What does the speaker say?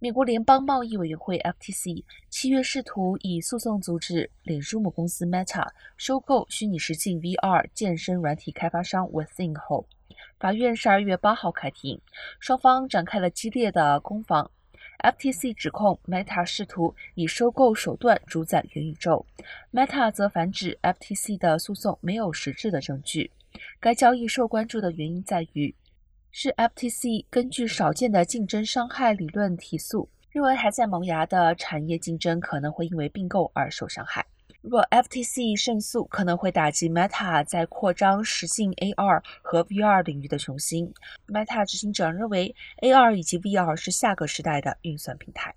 美国联邦贸易委员会 （FTC） 七月试图以诉讼阻止脸书母公司 Meta 收购虚拟实境 VR 健身软体开发商 Within 后，法院十二月八号开庭，双方展开了激烈的攻防。FTC 指控 Meta 试图以收购手段主宰元宇宙，Meta 则反指 FTC 的诉讼没有实质的证据。该交易受关注的原因在于。是 FTC 根据少见的竞争伤害理论提速，认为还在萌芽的产业竞争可能会因为并购而受伤害。若 FTC 胜诉，可能会打击 Meta 在扩张实性 AR 和 VR 领域的雄心。Meta 执行长认为，AR 以及 VR 是下个时代的运算平台。